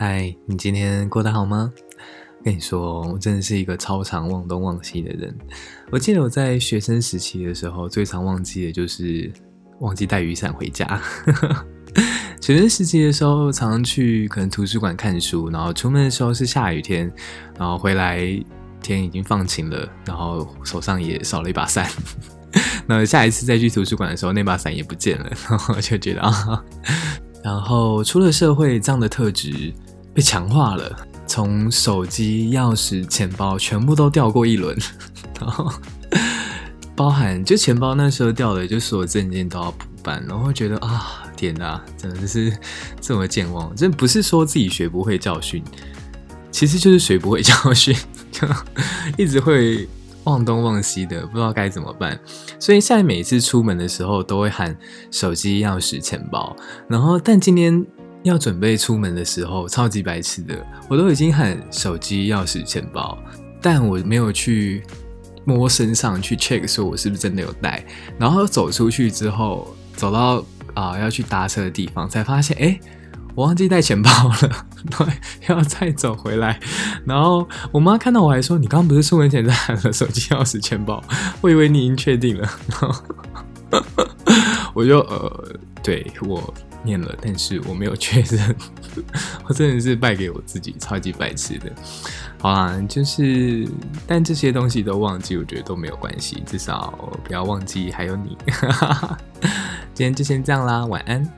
嗨，你今天过得好吗？跟你说，我真的是一个超常忘东忘西的人。我记得我在学生时期的时候，最常忘记的就是忘记带雨伞回家。学生时期的时候，常常去可能图书馆看书，然后出门的时候是下雨天，然后回来天已经放晴了，然后手上也少了一把伞。那下一次再去图书馆的时候，那把伞也不见了，然后就觉得啊，然后出了社会，这样的特质被强化了，从手机、钥匙、钱包全部都掉过一轮，然后包含就钱包那时候掉的，就所有证件都要补办，然后觉得啊，天哪，真的是这么健忘，真不是说自己学不会教训，其实就是学不会教训，就一直会。忘东忘西的，不知道该怎么办，所以现在每次出门的时候都会喊手机、钥匙、钱包。然后，但今天要准备出门的时候，超级白痴的，我都已经喊手机、钥匙、钱包，但我没有去摸身上去 check 说我是不是真的有带。然后走出去之后，走到啊、要去搭车的地方，才发现哎。诶我忘记带钱包了，对，要再走回来。然后我妈看到我还说：“你刚刚不是出门前在喊了手机、钥匙、钱包？我以为你已经确定了。”然后我就呃，对，我念了，但是我没有确认。我真的是败给我自己，超级白痴的。好啦，就是，但这些东西都忘记，我觉得都没有关系，至少不要忘记还有你。今天就先这样啦，晚安。